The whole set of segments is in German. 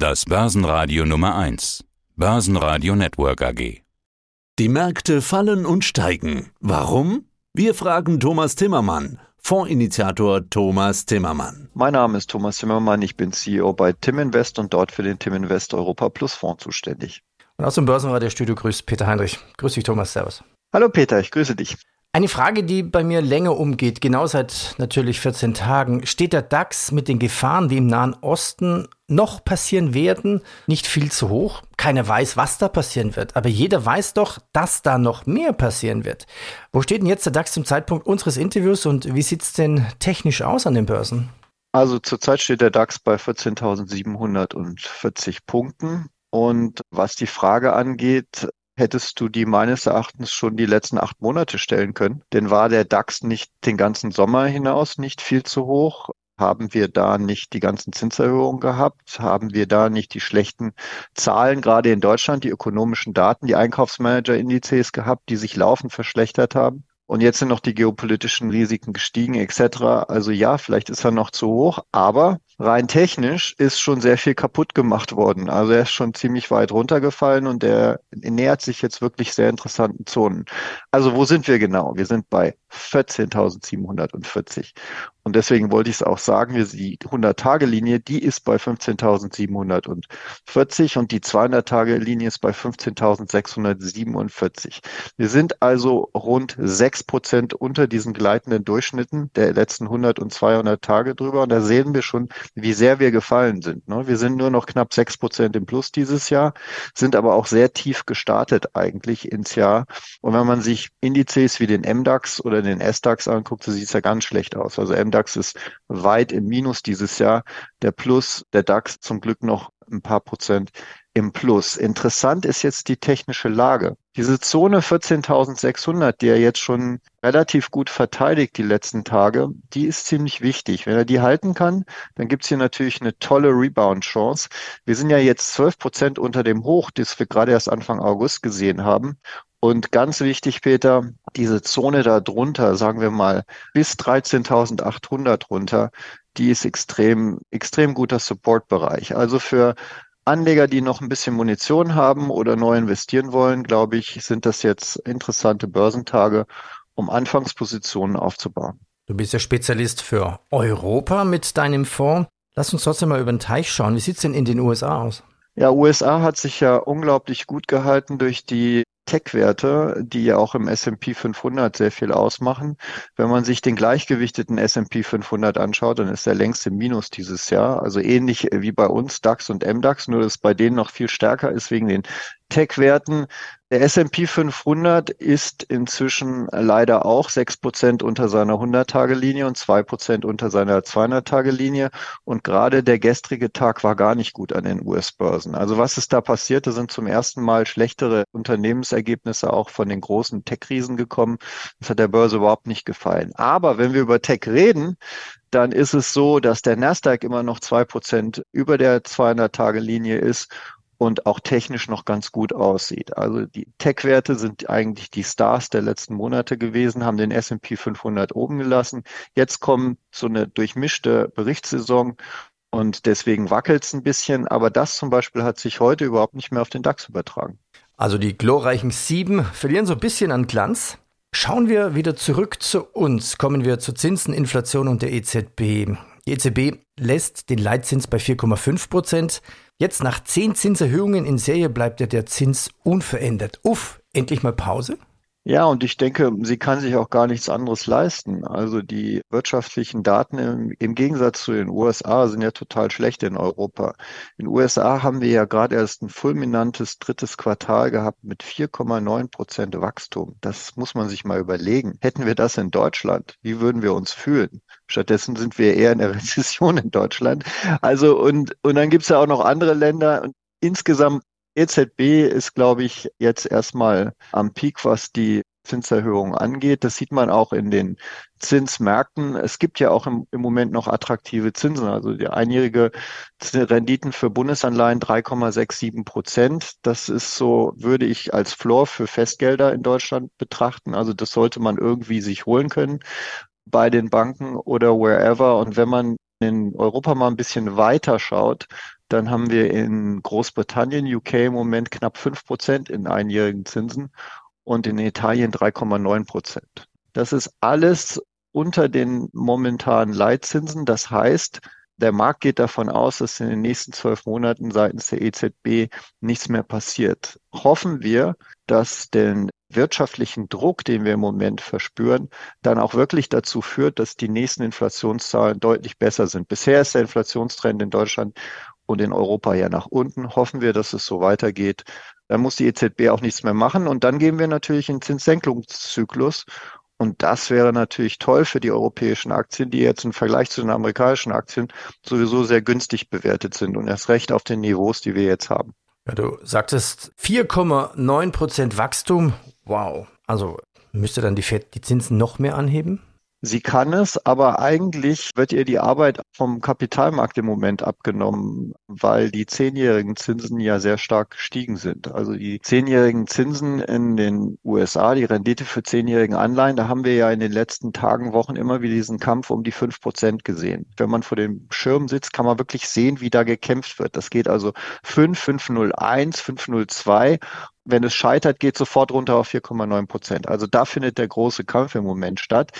Das Börsenradio Nummer 1. Börsenradio Network AG. Die Märkte fallen und steigen. Warum? Wir fragen Thomas Timmermann, Fondsinitiator Thomas Timmermann. Mein Name ist Thomas Timmermann, ich bin CEO bei Tim Invest und dort für den Tim Invest Europa Plus Fonds zuständig. Und aus dem Börsenradio Studio grüßt Peter Heinrich. Grüß dich Thomas, Servus. Hallo Peter, ich grüße dich. Eine Frage, die bei mir länger umgeht, genau seit natürlich 14 Tagen. Steht der DAX mit den Gefahren, die im Nahen Osten noch passieren werden, nicht viel zu hoch? Keiner weiß, was da passieren wird, aber jeder weiß doch, dass da noch mehr passieren wird. Wo steht denn jetzt der DAX zum Zeitpunkt unseres Interviews und wie sieht es denn technisch aus an den Börsen? Also zurzeit steht der DAX bei 14.740 Punkten. Und was die Frage angeht, hättest du die meines Erachtens schon die letzten acht Monate stellen können. Denn war der DAX nicht den ganzen Sommer hinaus nicht viel zu hoch? Haben wir da nicht die ganzen Zinserhöhungen gehabt? Haben wir da nicht die schlechten Zahlen, gerade in Deutschland, die ökonomischen Daten, die Einkaufsmanager-Indizes gehabt, die sich laufend verschlechtert haben? Und jetzt sind noch die geopolitischen Risiken gestiegen etc. Also ja, vielleicht ist er noch zu hoch, aber rein technisch ist schon sehr viel kaputt gemacht worden. Also er ist schon ziemlich weit runtergefallen und er nähert sich jetzt wirklich sehr interessanten Zonen. Also wo sind wir genau? Wir sind bei 14.740. Und deswegen wollte ich es auch sagen, die 100-Tage-Linie, die ist bei 15.740 und die 200-Tage-Linie ist bei 15.647. Wir sind also rund sechs Prozent unter diesen gleitenden Durchschnitten der letzten 100 und 200 Tage drüber. Und da sehen wir schon, wie sehr wir gefallen sind. Ne? Wir sind nur noch knapp sechs Prozent im Plus dieses Jahr, sind aber auch sehr tief gestartet eigentlich ins Jahr. Und wenn man sich Indizes wie den MDAX oder den SDAX anguckt, so sieht es ja ganz schlecht aus. Also MDAX DAX ist weit im Minus dieses Jahr. Der Plus, der DAX zum Glück noch ein paar Prozent im Plus. Interessant ist jetzt die technische Lage. Diese Zone 14.600, die er jetzt schon relativ gut verteidigt die letzten Tage, die ist ziemlich wichtig. Wenn er die halten kann, dann gibt's hier natürlich eine tolle Rebound-Chance. Wir sind ja jetzt 12 Prozent unter dem Hoch, das wir gerade erst Anfang August gesehen haben. Und ganz wichtig, Peter, diese Zone da drunter, sagen wir mal bis 13.800 runter, die ist extrem, extrem guter Supportbereich. Also für Anleger, die noch ein bisschen Munition haben oder neu investieren wollen, glaube ich, sind das jetzt interessante Börsentage, um Anfangspositionen aufzubauen. Du bist ja Spezialist für Europa mit deinem Fonds. Lass uns trotzdem mal über den Teich schauen. Wie sieht's denn in den USA aus? Ja, USA hat sich ja unglaublich gut gehalten durch die Tech-Werte, die ja auch im S&P 500 sehr viel ausmachen. Wenn man sich den gleichgewichteten S&P 500 anschaut, dann ist er längst im Minus dieses Jahr. Also ähnlich wie bei uns DAX und MDAX, nur dass bei denen noch viel stärker ist wegen den Tech-Werten. Der S&P 500 ist inzwischen leider auch sechs Prozent unter seiner 100-Tage-Linie und zwei Prozent unter seiner 200-Tage-Linie. Und gerade der gestrige Tag war gar nicht gut an den US-Börsen. Also was ist da passiert? Da sind zum ersten Mal schlechtere Unternehmensergebnisse auch von den großen Tech-Riesen gekommen. Das hat der Börse überhaupt nicht gefallen. Aber wenn wir über Tech reden, dann ist es so, dass der Nasdaq immer noch zwei Prozent über der 200-Tage-Linie ist und auch technisch noch ganz gut aussieht. Also die Tech-Werte sind eigentlich die Stars der letzten Monate gewesen, haben den S&P 500 oben gelassen. Jetzt kommt so eine durchmischte Berichtssaison und deswegen wackelt es ein bisschen. Aber das zum Beispiel hat sich heute überhaupt nicht mehr auf den DAX übertragen. Also die glorreichen Sieben verlieren so ein bisschen an Glanz. Schauen wir wieder zurück zu uns. Kommen wir zu Zinsen, Inflation und der EZB. Die EZB lässt den Leitzins bei 4,5 Prozent. Jetzt nach zehn Zinserhöhungen in Serie bleibt ja der Zins unverändert. Uff, endlich mal Pause? Ja, und ich denke, sie kann sich auch gar nichts anderes leisten. Also die wirtschaftlichen Daten im, im, Gegensatz zu den USA sind ja total schlecht in Europa. In den USA haben wir ja gerade erst ein fulminantes drittes Quartal gehabt mit 4,9 Prozent Wachstum. Das muss man sich mal überlegen. Hätten wir das in Deutschland, wie würden wir uns fühlen? Stattdessen sind wir eher in der Rezession in Deutschland. Also und, und dann gibt's ja auch noch andere Länder. Und insgesamt EZB ist, glaube ich, jetzt erstmal am Peak, was die Zinserhöhung angeht. Das sieht man auch in den Zinsmärkten. Es gibt ja auch im, im Moment noch attraktive Zinsen. Also die einjährige Renditen für Bundesanleihen 3,67 Prozent. Das ist so, würde ich als Floor für Festgelder in Deutschland betrachten. Also das sollte man irgendwie sich holen können bei den Banken oder wherever. Und wenn man in Europa mal ein bisschen weiter schaut, Dann haben wir in Großbritannien, UK im Moment knapp fünf Prozent in einjährigen Zinsen und in Italien 3,9 Prozent. Das ist alles unter den momentanen Leitzinsen. Das heißt, der Markt geht davon aus, dass in den nächsten zwölf Monaten seitens der EZB nichts mehr passiert. Hoffen wir, dass den wirtschaftlichen Druck, den wir im Moment verspüren, dann auch wirklich dazu führt, dass die nächsten Inflationszahlen deutlich besser sind. Bisher ist der Inflationstrend in Deutschland und in Europa ja nach unten. Hoffen wir, dass es so weitergeht. Dann muss die EZB auch nichts mehr machen und dann gehen wir natürlich in Zinssenkungszyklus und das wäre natürlich toll für die europäischen Aktien, die jetzt im Vergleich zu den amerikanischen Aktien sowieso sehr günstig bewertet sind und erst recht auf den Niveaus, die wir jetzt haben. Ja, du sagtest 4,9 Prozent Wachstum. Wow. Also müsste dann die FED die Zinsen noch mehr anheben? Sie kann es, aber eigentlich wird ihr die Arbeit vom Kapitalmarkt im Moment abgenommen, weil die zehnjährigen Zinsen ja sehr stark gestiegen sind. Also die zehnjährigen Zinsen in den USA, die Rendite für zehnjährigen Anleihen, da haben wir ja in den letzten Tagen, Wochen immer wieder diesen Kampf um die fünf Prozent gesehen. Wenn man vor dem Schirm sitzt, kann man wirklich sehen, wie da gekämpft wird. Das geht also 5, 501, 502 wenn es scheitert, geht sofort runter auf 4,9 Prozent. Also da findet der große Kampf im Moment statt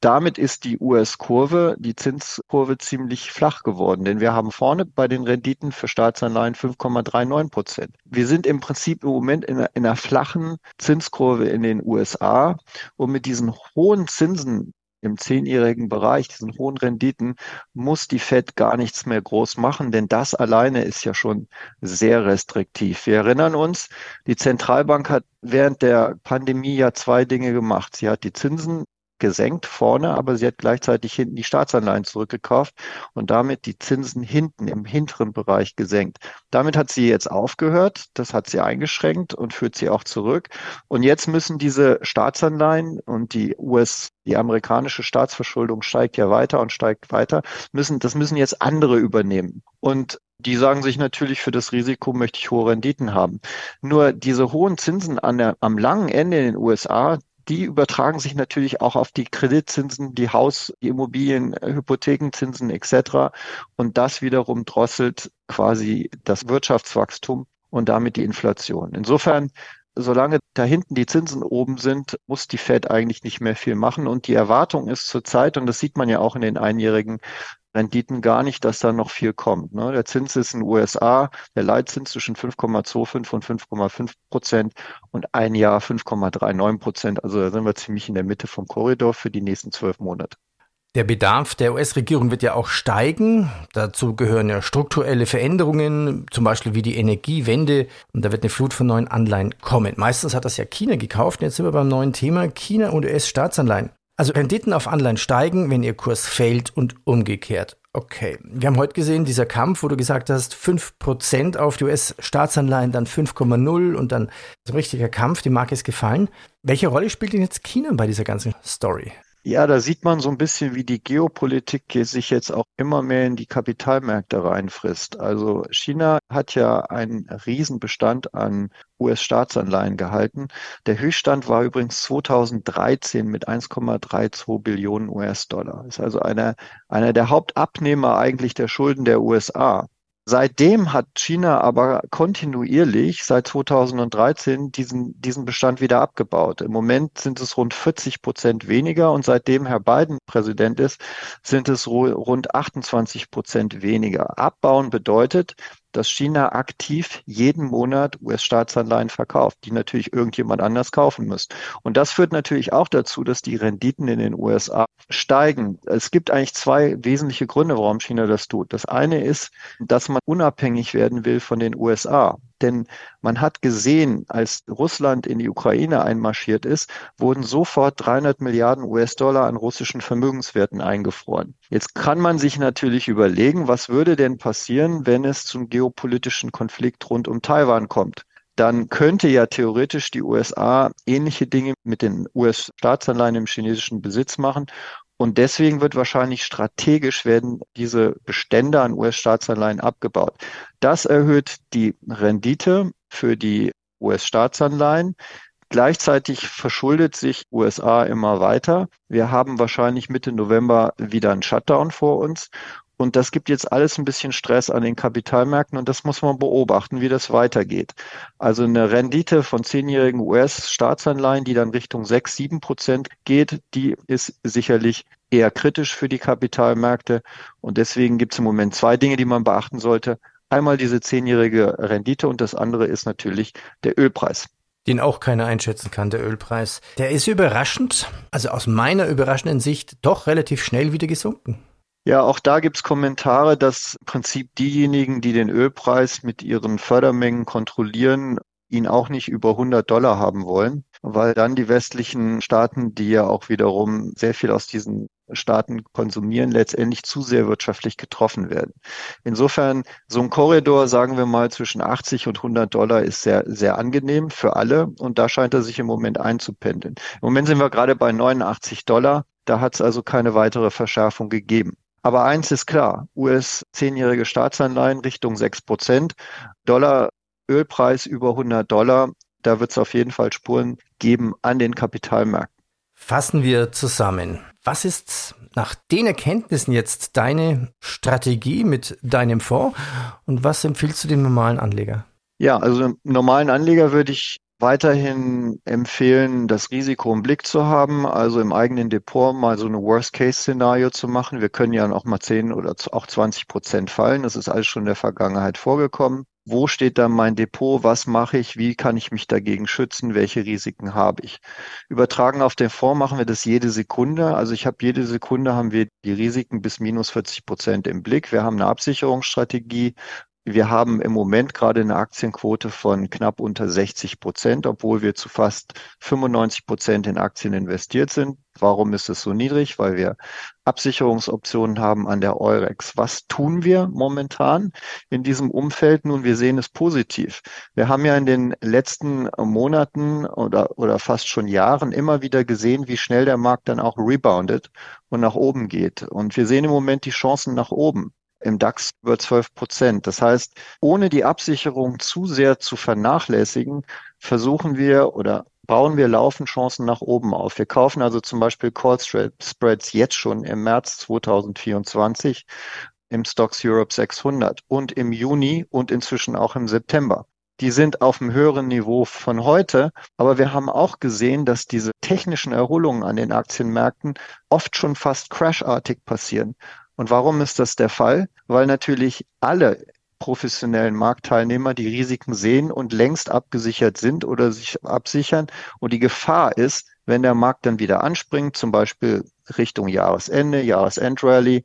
damit ist die US-Kurve, die Zinskurve ziemlich flach geworden, denn wir haben vorne bei den Renditen für Staatsanleihen 5,39 Prozent. Wir sind im Prinzip im Moment in einer, in einer flachen Zinskurve in den USA und mit diesen hohen Zinsen im zehnjährigen Bereich, diesen hohen Renditen, muss die Fed gar nichts mehr groß machen, denn das alleine ist ja schon sehr restriktiv. Wir erinnern uns, die Zentralbank hat während der Pandemie ja zwei Dinge gemacht. Sie hat die Zinsen gesenkt vorne, aber sie hat gleichzeitig hinten die Staatsanleihen zurückgekauft und damit die Zinsen hinten im hinteren Bereich gesenkt. Damit hat sie jetzt aufgehört, das hat sie eingeschränkt und führt sie auch zurück. Und jetzt müssen diese Staatsanleihen und die US, die amerikanische Staatsverschuldung steigt ja weiter und steigt weiter, müssen, das müssen jetzt andere übernehmen. Und die sagen sich natürlich, für das Risiko möchte ich hohe Renditen haben. Nur diese hohen Zinsen an der, am langen Ende in den USA, die übertragen sich natürlich auch auf die Kreditzinsen, die Haus, die Immobilien, äh, Hypothekenzinsen etc. Und das wiederum drosselt quasi das Wirtschaftswachstum und damit die Inflation. Insofern solange da hinten die Zinsen oben sind, muss die Fed eigentlich nicht mehr viel machen. Und die Erwartung ist zurzeit, und das sieht man ja auch in den einjährigen Renditen gar nicht, dass da noch viel kommt. Ne? Der Zins ist in den USA, der Leitzins zwischen 5,25 und 5,5 Prozent und ein Jahr 5,39 Prozent. Also da sind wir ziemlich in der Mitte vom Korridor für die nächsten zwölf Monate. Der Bedarf der US-Regierung wird ja auch steigen. Dazu gehören ja strukturelle Veränderungen, zum Beispiel wie die Energiewende. Und da wird eine Flut von neuen Anleihen kommen. Meistens hat das ja China gekauft. Jetzt sind wir beim neuen Thema China und US-Staatsanleihen. Also Renditen auf Anleihen steigen, wenn ihr Kurs fällt und umgekehrt. Okay, wir haben heute gesehen, dieser Kampf, wo du gesagt hast, 5% auf die US-Staatsanleihen, dann 5,0 und dann so ein richtiger Kampf, die Marke ist gefallen. Welche Rolle spielt denn jetzt China bei dieser ganzen Story? Ja, da sieht man so ein bisschen, wie die Geopolitik sich jetzt auch immer mehr in die Kapitalmärkte reinfrisst. Also China hat ja einen Riesenbestand an US-Staatsanleihen gehalten. Der Höchststand war übrigens 2013 mit 1,32 Billionen US-Dollar. Ist also einer, einer der Hauptabnehmer eigentlich der Schulden der USA. Seitdem hat China aber kontinuierlich seit 2013 diesen, diesen Bestand wieder abgebaut. Im Moment sind es rund 40 Prozent weniger und seitdem Herr Biden Präsident ist, sind es rund 28 Prozent weniger. Abbauen bedeutet, dass China aktiv jeden Monat US-Staatsanleihen verkauft, die natürlich irgendjemand anders kaufen muss. Und das führt natürlich auch dazu, dass die Renditen in den USA steigen. Es gibt eigentlich zwei wesentliche Gründe, warum China das tut. Das eine ist, dass man unabhängig werden will von den USA. Denn man hat gesehen, als Russland in die Ukraine einmarschiert ist, wurden sofort 300 Milliarden US-Dollar an russischen Vermögenswerten eingefroren. Jetzt kann man sich natürlich überlegen, was würde denn passieren, wenn es zum geopolitischen Konflikt rund um Taiwan kommt dann könnte ja theoretisch die USA ähnliche Dinge mit den US-Staatsanleihen im chinesischen Besitz machen und deswegen wird wahrscheinlich strategisch werden diese Bestände an US-Staatsanleihen abgebaut. Das erhöht die Rendite für die US-Staatsanleihen. Gleichzeitig verschuldet sich USA immer weiter. Wir haben wahrscheinlich Mitte November wieder einen Shutdown vor uns. Und das gibt jetzt alles ein bisschen Stress an den Kapitalmärkten und das muss man beobachten, wie das weitergeht. Also eine Rendite von zehnjährigen US-Staatsanleihen, die dann Richtung sechs, sieben Prozent geht, die ist sicherlich eher kritisch für die Kapitalmärkte. Und deswegen gibt es im Moment zwei Dinge, die man beachten sollte. Einmal diese zehnjährige Rendite und das andere ist natürlich der Ölpreis den auch keiner einschätzen kann, der Ölpreis. Der ist überraschend, also aus meiner überraschenden Sicht, doch relativ schnell wieder gesunken. Ja, auch da gibt's Kommentare, dass im Prinzip diejenigen, die den Ölpreis mit ihren Fördermengen kontrollieren, ihn auch nicht über 100 Dollar haben wollen, weil dann die westlichen Staaten, die ja auch wiederum sehr viel aus diesen Staaten konsumieren, letztendlich zu sehr wirtschaftlich getroffen werden. Insofern, so ein Korridor, sagen wir mal, zwischen 80 und 100 Dollar ist sehr, sehr angenehm für alle und da scheint er sich im Moment einzupendeln. Im Moment sind wir gerade bei 89 Dollar. Da hat es also keine weitere Verschärfung gegeben. Aber eins ist klar, US zehnjährige Staatsanleihen Richtung 6 Prozent, Dollar, Ölpreis über 100 Dollar, da wird es auf jeden Fall Spuren geben an den Kapitalmärkten. Fassen wir zusammen. Was ist nach den Erkenntnissen jetzt deine Strategie mit deinem Fonds und was empfiehlst du dem normalen Anleger? Ja, also normalen Anleger würde ich weiterhin empfehlen, das Risiko im Blick zu haben, also im eigenen Depot mal so eine Worst-Case-Szenario zu machen. Wir können ja noch mal 10 oder auch 20 Prozent fallen. Das ist alles schon in der Vergangenheit vorgekommen. Wo steht da mein Depot? Was mache ich? Wie kann ich mich dagegen schützen? Welche Risiken habe ich? Übertragen auf den Fonds machen wir das jede Sekunde. Also ich habe jede Sekunde haben wir die Risiken bis minus 40 Prozent im Blick. Wir haben eine Absicherungsstrategie, wir haben im Moment gerade eine Aktienquote von knapp unter 60 Prozent, obwohl wir zu fast 95 Prozent in Aktien investiert sind. Warum ist es so niedrig? Weil wir Absicherungsoptionen haben an der Eurex. Was tun wir momentan in diesem Umfeld? Nun, wir sehen es positiv. Wir haben ja in den letzten Monaten oder, oder fast schon Jahren immer wieder gesehen, wie schnell der Markt dann auch reboundet und nach oben geht. Und wir sehen im Moment die Chancen nach oben im DAX über 12 Prozent. Das heißt, ohne die Absicherung zu sehr zu vernachlässigen, versuchen wir oder bauen wir laufend Chancen nach oben auf. Wir kaufen also zum Beispiel Call Spreads jetzt schon im März 2024 im Stocks Europe 600 und im Juni und inzwischen auch im September. Die sind auf einem höheren Niveau von heute, aber wir haben auch gesehen, dass diese technischen Erholungen an den Aktienmärkten oft schon fast crashartig passieren. Und warum ist das der Fall? Weil natürlich alle professionellen Marktteilnehmer die Risiken sehen und längst abgesichert sind oder sich absichern. Und die Gefahr ist, wenn der Markt dann wieder anspringt, zum Beispiel Richtung Jahresende, Jahresendrallye,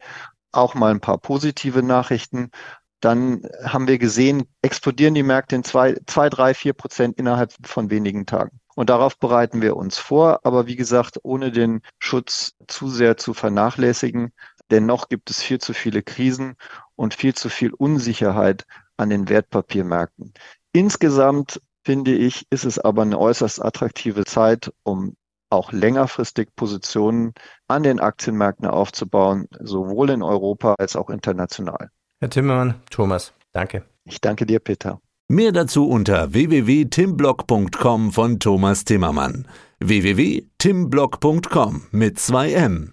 auch mal ein paar positive Nachrichten, dann haben wir gesehen, explodieren die Märkte in zwei, zwei, drei, vier Prozent innerhalb von wenigen Tagen. Und darauf bereiten wir uns vor. Aber wie gesagt, ohne den Schutz zu sehr zu vernachlässigen, Dennoch gibt es viel zu viele Krisen und viel zu viel Unsicherheit an den Wertpapiermärkten. Insgesamt finde ich, ist es aber eine äußerst attraktive Zeit, um auch längerfristig Positionen an den Aktienmärkten aufzubauen, sowohl in Europa als auch international. Herr Timmermann, Thomas, danke. Ich danke dir, Peter. Mehr dazu unter www.timblock.com von Thomas Timmermann. www.timblock.com mit 2 M.